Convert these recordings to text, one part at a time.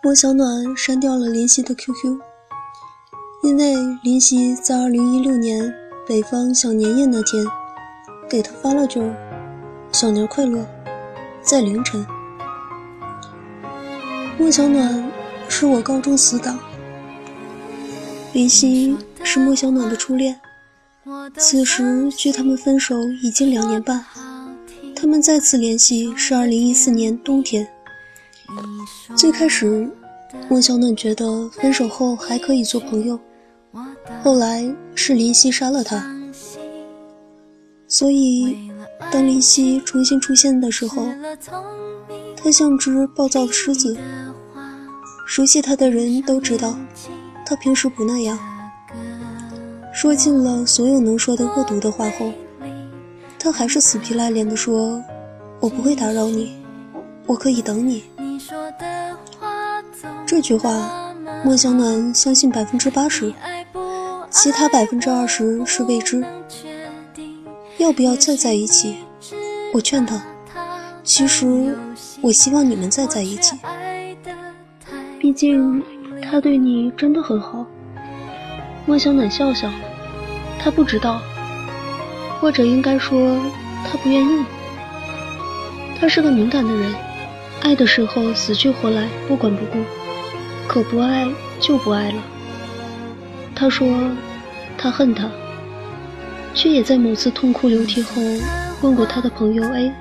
莫小暖删掉了林夕的 QQ，因为林夕在2016年北方小年夜那天给他发了句“小年快乐”，在凌晨。莫小暖是我高中死党，林夕是莫小暖的初恋。此时距他们分手已经两年半，他们再次联系是2014年冬天。最开始，温小暖觉得分手后还可以做朋友，后来是林夕杀了他，所以当林夕重新出现的时候，他像只暴躁的狮子。熟悉他的人都知道，他平时不那样。说尽了所有能说的恶毒的话后，他还是死皮赖脸地说：“我不会打扰你，我可以等你。”这句话，莫小暖相信百分之八十，其他百分之二十是未知。要不要再在一起？我劝他。其实，我希望你们再在一起。毕竟，他对你真的很好。莫小暖笑笑。他不知道，或者应该说，他不愿意。他是个敏感的人，爱的时候死去活来，不管不顾；可不爱就不爱了。他说，他恨他，却也在某次痛哭流涕后问过他的朋友 A：“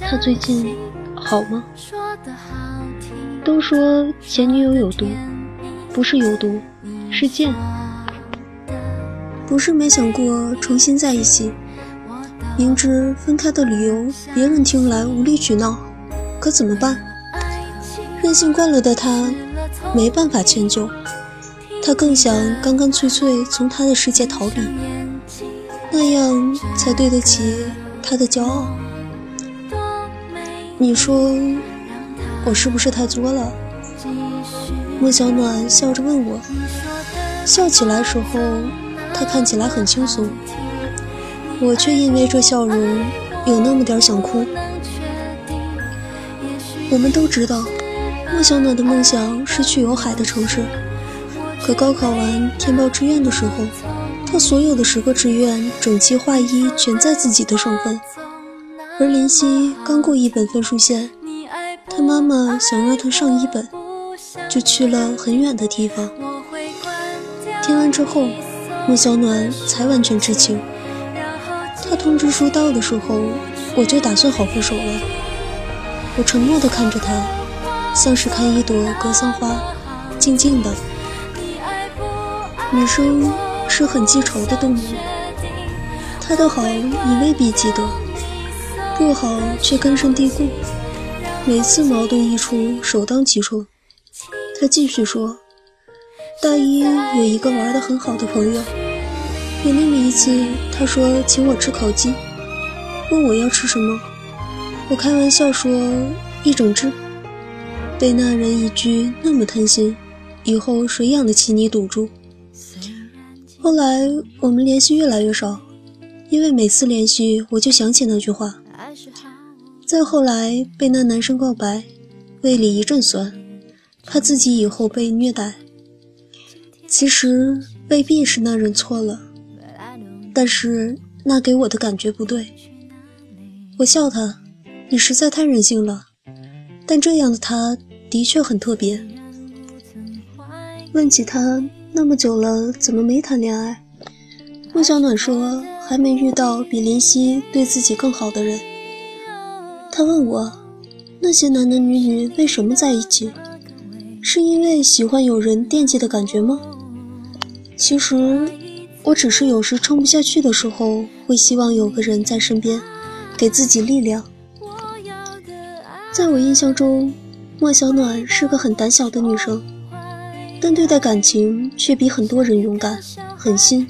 他最近好吗？”都说前女友有毒，不是有毒，是贱。不是没想过重新在一起，明知分开的理由别人听来无理取闹，可怎么办？任性惯了的他没办法迁就，他更想干干脆脆从他的世界逃离，那样才对得起他的骄傲。你说我是不是太作了？莫小暖笑着问我，笑起来时候。他看起来很轻松，我却因为这笑容有那么点想哭。我们都知道，莫小暖的梦想是去有海的城市。可高考完填报志愿的时候，他所有的十个志愿整齐划一，全在自己的省份。而林夕刚过一本分数线，他妈妈想让他上一本，就去了很远的地方。填完之后。莫小暖才完全知情。他通知书到的时候，我就打算好分手了。我沉默地看着他，像是看一朵格桑花，静静的。女生是很记仇的动物，他的好你未必记得，不好却根深蒂固。每次矛盾一出，首当其冲。他继续说。大一有一个玩的很好的朋友，有那么一次，他说请我吃烤鸡，问我要吃什么，我开玩笑说一整只，被那人一句那么贪心，以后谁养得起你赌注？后来我们联系越来越少，因为每次联系我就想起那句话。再后来被那男生告白，胃里一阵酸，怕自己以后被虐待。其实未必是那人错了，但是那给我的感觉不对。我笑他，你实在太任性了。但这样的他的确很特别。问起他那么久了怎么没谈恋爱，陆小暖说还没遇到比林夕对自己更好的人。他问我，那些男男女女为什么在一起？是因为喜欢有人惦记的感觉吗？其实，我只是有时撑不下去的时候，会希望有个人在身边，给自己力量。在我印象中，莫小暖是个很胆小的女生，但对待感情却比很多人勇敢、狠心，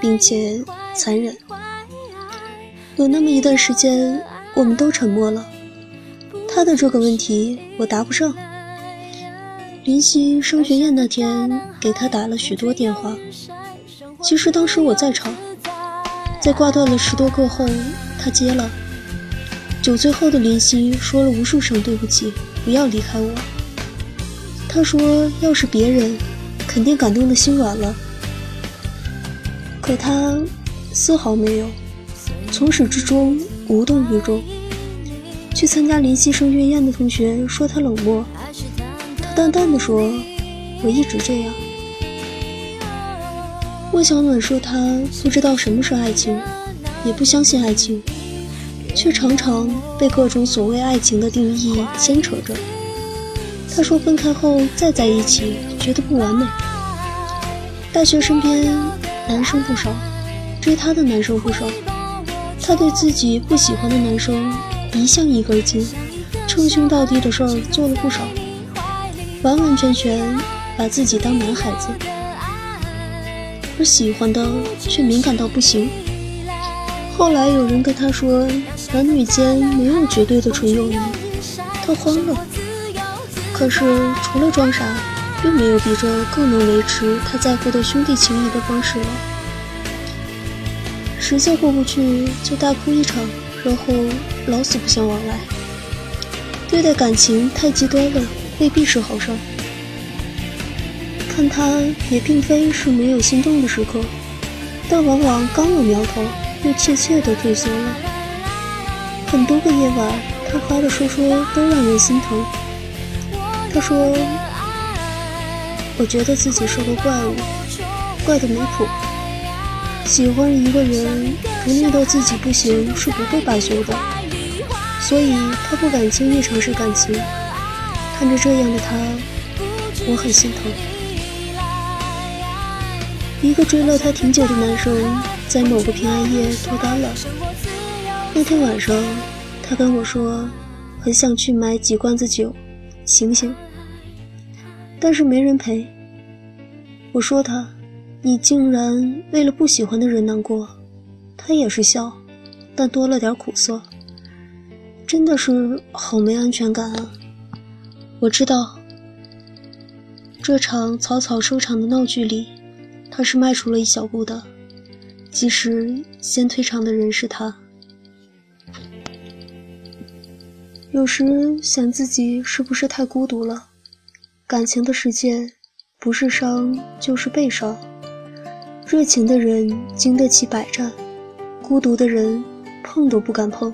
并且残忍。有那么一段时间，我们都沉默了。他的这个问题，我答不上。林夕升学宴那天，给他打了许多电话。其实当时我在场，在挂断了十多个后，他接了。酒醉后的林夕说了无数声对不起，不要离开我。他说：“要是别人，肯定感动的心软了。可他丝毫没有，从始至终无动于衷。去参加联系声乐宴的同学说他冷漠，他淡淡的说：‘我一直这样。’魏小暖说他不知道什么是爱情，也不相信爱情。”却常常被各种所谓爱情的定义牵扯着。他说分开后再在一起，觉得不完美。大学身边男生不少，追他的男生不少。他对自己不喜欢的男生一向一根筋，称兄道弟的事儿做了不少，完完全全把自己当男孩子，而喜欢的却敏感到不行。后来有人跟他说，男女间没有绝对的纯友谊，他慌了。可是除了装傻，又没有比这更能维持他在乎的兄弟情谊的方式了。实在过不去，就大哭一场，然后老死不相往来。对待感情太极端了，未必是好事。看他也并非是没有心动的时刻，但往往刚有苗头。又怯怯地退缩了。很多个夜晚，他发的说说都让人心疼。他说：“我觉得自己是个怪物，怪得没谱。喜欢一个人，不虐到自己不行是不会罢休的。所以他不敢轻易尝试感情。看着这样的他，我很心疼。一个追了他挺久的男生。”在某个平安夜脱单了。那天晚上，他跟我说，很想去买几罐子酒，醒醒。但是没人陪。我说他，你竟然为了不喜欢的人难过。他也是笑，但多了点苦涩。真的是好没安全感啊。我知道，这场草草收场的闹剧里，他是迈出了一小步的。即使先退场的人是他，有时想自己是不是太孤独了？感情的世界，不是伤就是被伤。热情的人经得起百战，孤独的人碰都不敢碰。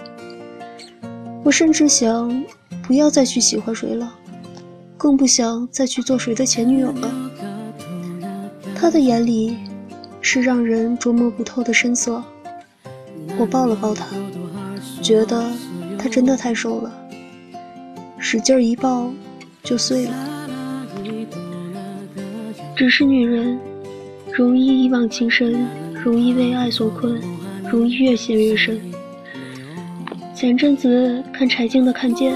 我甚至想不要再去喜欢谁了，更不想再去做谁的前女友了。他的眼里。是让人琢磨不透的深色。我抱了抱他，觉得他真的太瘦了，使劲一抱就碎了。只是女人，容易一往情深，容易为爱所困，容易越陷越深。前阵子看柴静的《看见》，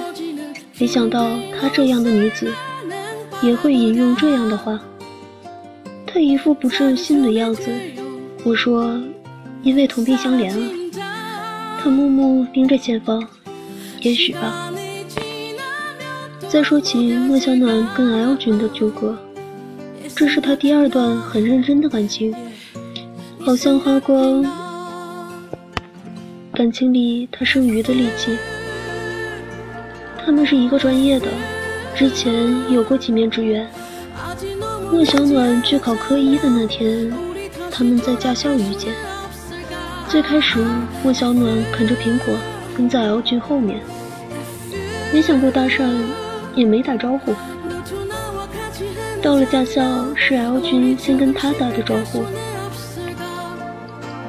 没想到她这样的女子，也会引用这样的话。他一副不置信的样子，我说：“因为同病相怜啊。”他木木盯着前方，也许吧。再说起莫小暖跟 L 君的纠葛，这是他第二段很认真的感情，好像花光感情里他剩余的力气。他们是一个专业的，之前有过几面之缘。莫小暖去考科一的那天，他们在驾校遇见。最开始，莫小暖啃着苹果，跟在 L 君后面，没想过搭讪，也没打招呼。到了驾校，是 L 君先跟他打的招呼。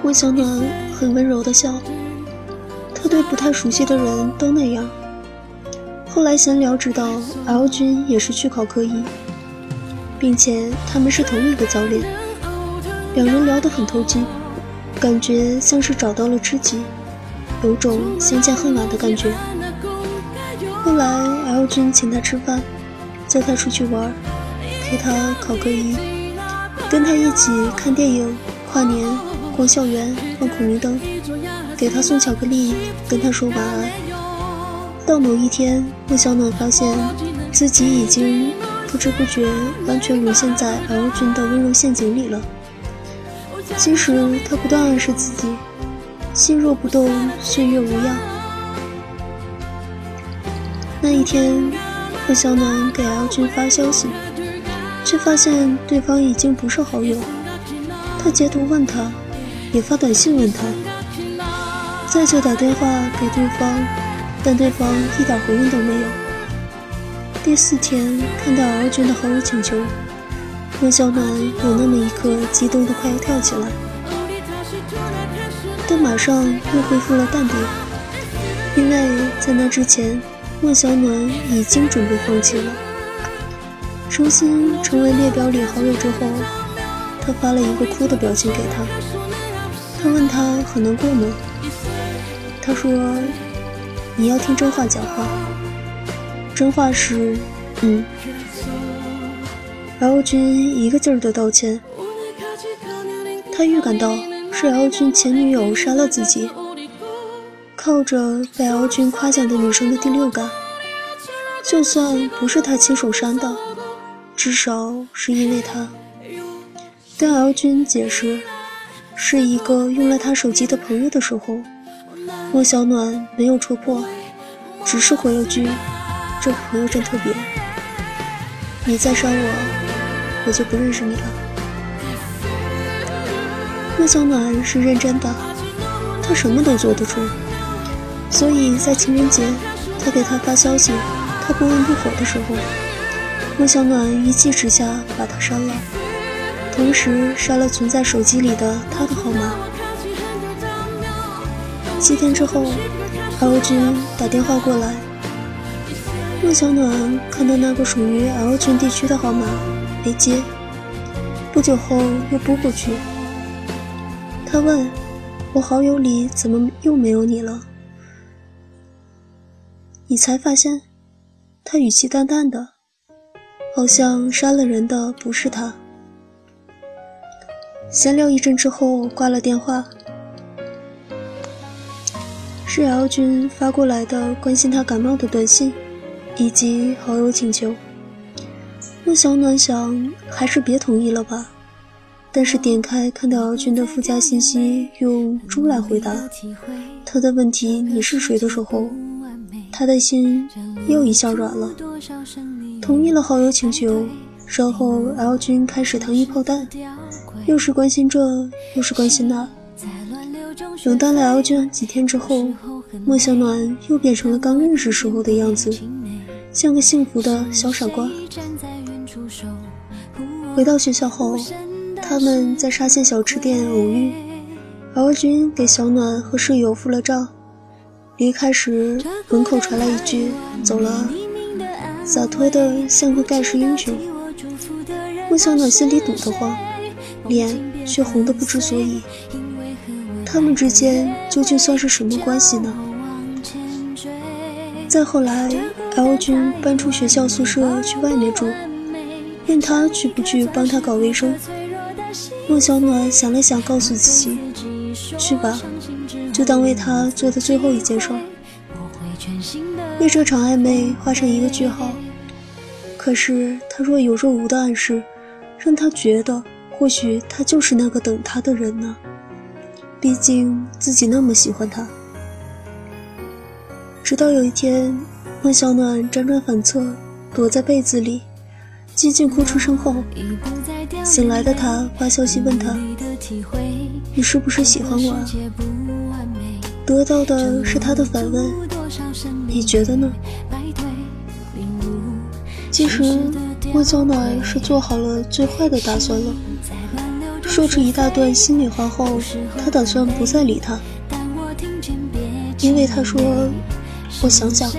莫小暖很温柔的笑，他对不太熟悉的人都那样。后来闲聊知道，L 君也是去考科一。并且他们是同一个教练，两人聊得很投机，感觉像是找到了知己，有种相见恨晚的感觉。后来 L 君请他吃饭，叫他出去玩，陪他考个一，跟他一起看电影、跨年、逛校园、放孔明灯，给他送巧克力，跟他说晚安。到某一天，莫小暖发现自己已经。不知不觉，完全沦陷在 L 君的温柔陷阱里了。其实他不断暗示自己：心若不动，岁月无恙。那一天，莫小暖给 L 君发消息，却发现对方已经不是好友。他截图问他，也发短信问他，再就打电话给对方，但对方一点回应都没有。第四天看到 L 君的好友请求，莫小暖有那么一刻激动的快要跳起来，但马上又恢复了淡定，因为在那之前。莫小暖已经准备放弃了。重新成为列表里好友之后，他发了一个哭的表情给他。他问他很难过吗？他说：“你要听真话讲话。”真话是，嗯。L 君一个劲儿的道歉。他预感到是 L 君前女友杀了自己。靠着被 L 君夸奖的女生的第六感，就算不是他亲手删的，至少是因为他。当 L 君解释是一个用了他手机的朋友的时候，莫小暖没有戳破，只是回了句：“这朋友真特别，你再删我，我就不认识你了。”莫小暖是认真的，他什么都做得出。所以在情人节，他给他发消息，他不温不火的时候，莫小暖一气之下把他删了，同时删了存在手机里的他的号码。七天之后，L 君打电话过来，莫小暖看到那个属于 L 君地区的号码没接，不久后又拨过去，他问我好友里怎么又没有你了？你才发现，他语气淡淡的，好像杀了人的不是他。闲聊一阵之后，挂了电话。是 L 君发过来的关心他感冒的短信，以及好友请求。莫小暖想，还是别同意了吧。但是点开看到 L 君的附加信息，用猪来回答他的问题：“你是谁？”的时候。他的心又一下软了，同意了好友请求。然后 L 君开始糖衣炮弹，又是关心这，又是关心那。冷淡了 L 君几天之后，莫小暖又变成了刚认识时候的样子，像个幸福的小傻瓜。回到学校后，他们在沙县小吃店偶遇，L 君给小暖和室友付了账。离开时，门口传来一句“走了”，洒脱的像个盖世英雄。莫小暖心里堵得慌，脸却红得不知所以。他们之间究竟算是什么关系呢？再后来，L 君搬出学校宿舍去外面住，问他去不去帮他搞卫生。莫小暖想了想，告诉自己：“去吧。”就当为他做的最后一件事儿，为这场暧昧画上一个句号。可是他若有若无的暗示，让他觉得或许他就是那个等他的人呢？毕竟自己那么喜欢他。直到有一天，孟小暖辗转反侧，躲在被子里，寂静哭出声后，醒来的他发消息问他：“你是不是喜欢我啊？”得到的是他的反问，你觉得呢？其实温小暖是做好了最坏的打算了。说出一大段心里话后，他打算不再理他，因为他说：“我想想，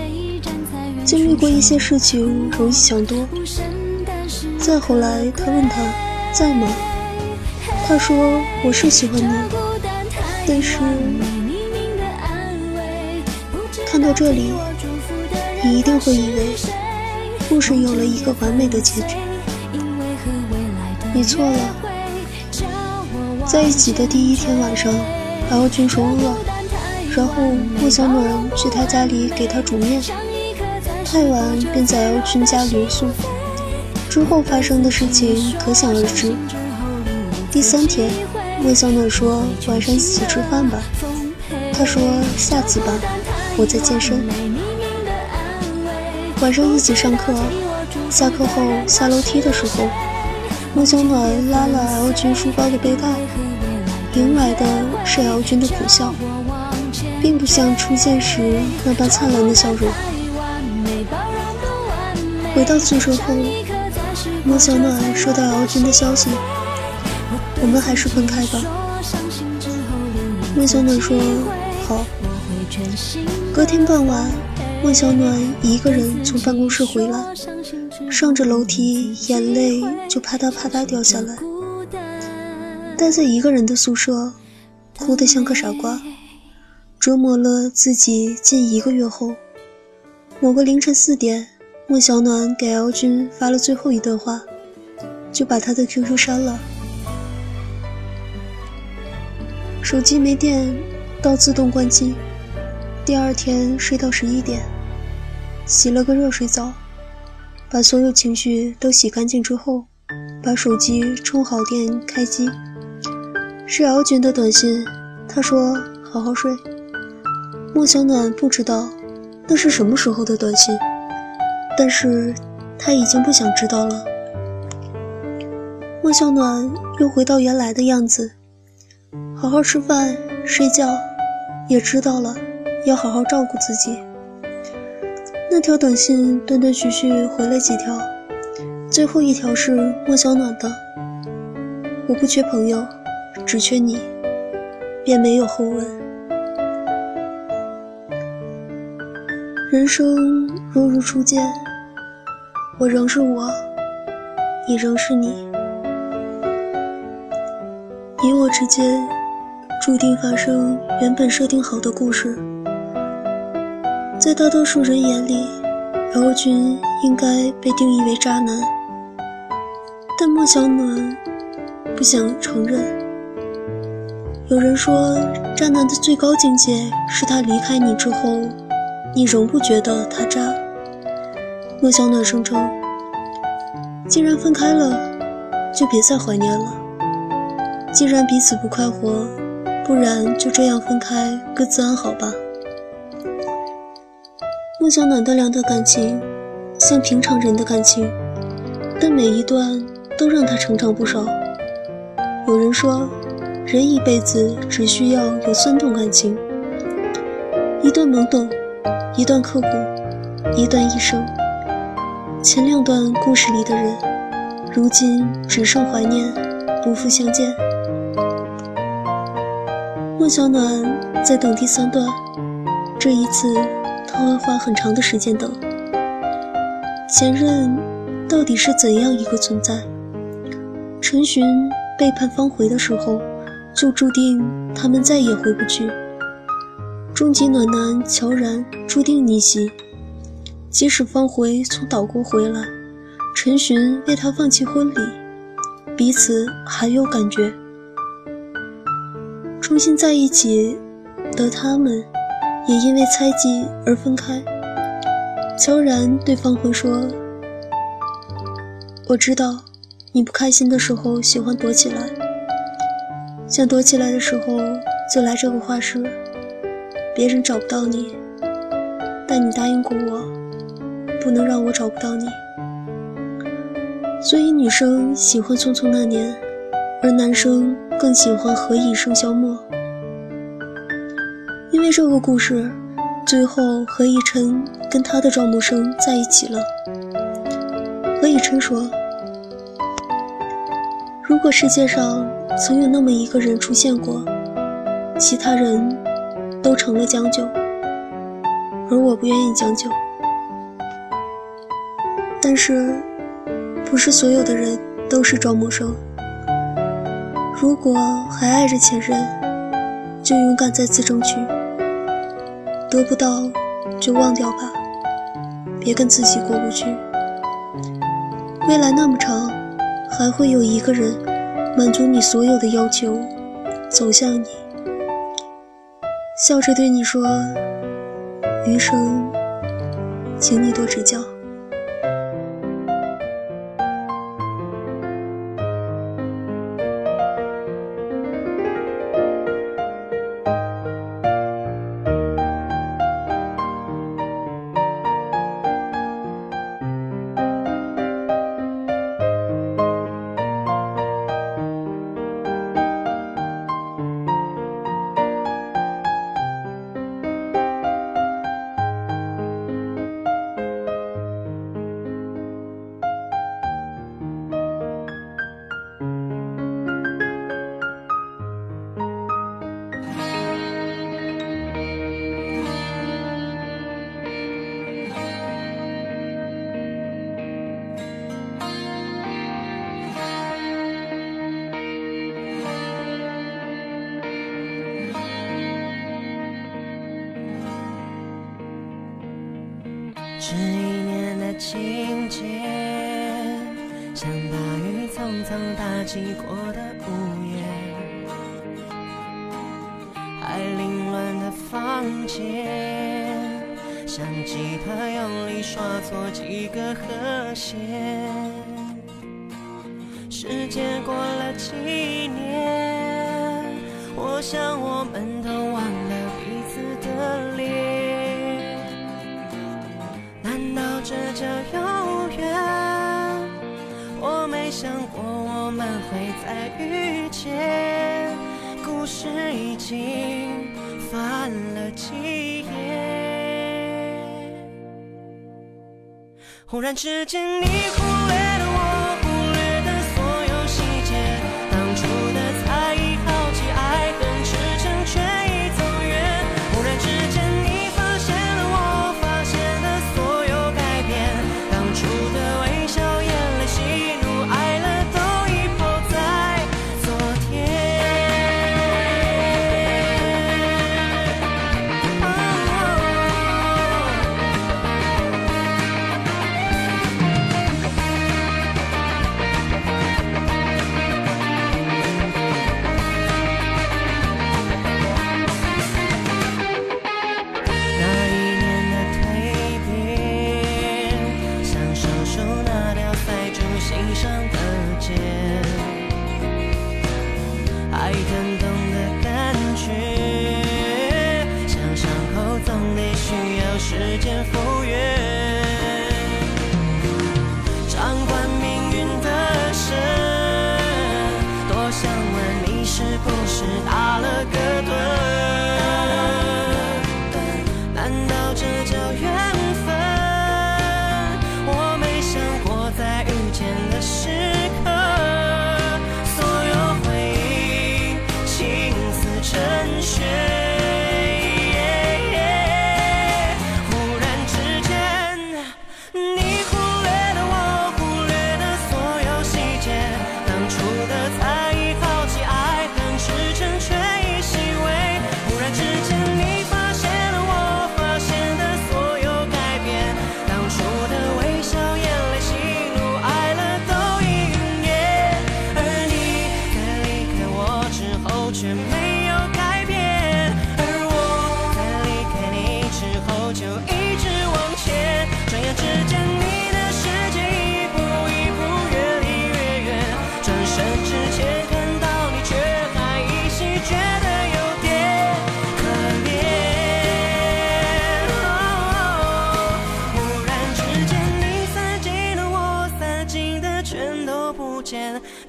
经历过一些事情，容易想多。”再后来，他问他在吗？他说：“我是喜欢你，但是……”看到这里，你一定会以为故事有了一个完美的结局。你错了，在一起的第一天晚上，L 君说饿，然后莫小暖去他家里给他煮面，太晚便在 L 君家留宿。之后发生的事情可想而知。第三天，莫小暖说晚上一起吃饭吧，他说下次吧。我在健身。晚上一起上课，下课后下楼梯的时候，莫小暖拉了 L 君书包的背带，迎来的是 L 君的苦笑，并不像初见时那般灿烂的笑容。回到宿舍后，莫小暖收到 L 君的消息：“我们还是分开吧。”莫小暖说：“。”隔天傍晚，莫小暖一个人从办公室回来，上着楼梯，眼泪就啪嗒啪嗒掉下来。待在一个人的宿舍，哭得像个傻瓜，折磨了自己近一个月后，某个凌晨四点，莫小暖给 L 君发了最后一段话，就把他的 QQ 删了。手机没电，到自动关机。第二天睡到十一点，洗了个热水澡，把所有情绪都洗干净之后，把手机充好电开机。是 L 君的短信，他说：“好好睡。”莫小暖不知道那是什么时候的短信，但是他已经不想知道了。莫小暖又回到原来的样子，好好吃饭睡觉，也知道了。要好好照顾自己。那条短信断断续续回了几条，最后一条是莫小暖的：“我不缺朋友，只缺你。”便没有后文。人生如如初见，我仍是我，你仍是你，你我之间注定发生原本设定好的故事。在大多数人眼里，L 君应该被定义为渣男，但莫小暖不想承认。有人说，渣男的最高境界是他离开你之后，你仍不觉得他渣。莫小暖声称，既然分开了，就别再怀念了。既然彼此不快活，不然就这样分开，各自安好吧。莫小暖的两段感情，像平常人的感情，但每一段都让他成长不少。有人说，人一辈子只需要有三段感情：一段懵懂，一段刻骨，一段一生。前两段故事里的人，如今只剩怀念，不复相见。莫小暖在等第三段，这一次。他会花很长的时间等前任，到底是怎样一个存在？陈寻背叛方回的时候，就注定他们再也回不去。终极暖男乔然注定逆袭，即使方回从岛国回来，陈寻为他放弃婚礼，彼此还有感觉，重新在一起的他们。也因为猜忌而分开。悄然对方会说：“我知道，你不开心的时候喜欢躲起来，想躲起来的时候就来这个画室，别人找不到你。但你答应过我，不能让我找不到你。所以女生喜欢《匆匆那年》，而男生更喜欢《何以笙箫默》。”因为这个故事，最后何以琛跟他的赵木生在一起了。何以琛说：“如果世界上曾有那么一个人出现过，其他人都成了将就，而我不愿意将就。但是，不是所有的人都是赵木生。如果还爱着前任，就勇敢再次争取。”得不到就忘掉吧，别跟自己过不去。未来那么长，还会有一个人满足你所有的要求，走向你，笑着对你说：“余生，请你多指教。”寂寞的屋檐，还凌乱的房间，像吉他用力刷错几个和弦。时间过了几年，我想我们都忘。再遇见故事已经翻了几页。忽然之间你不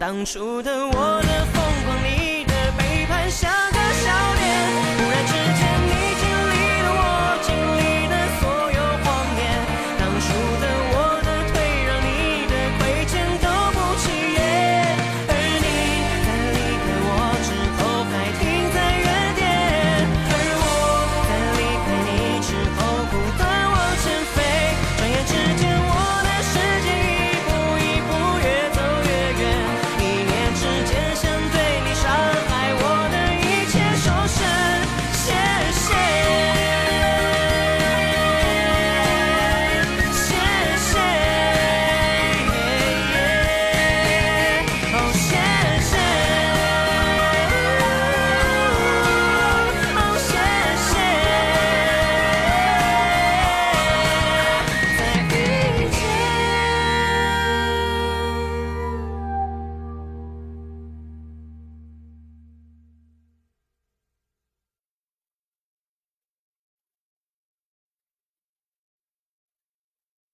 当初的我的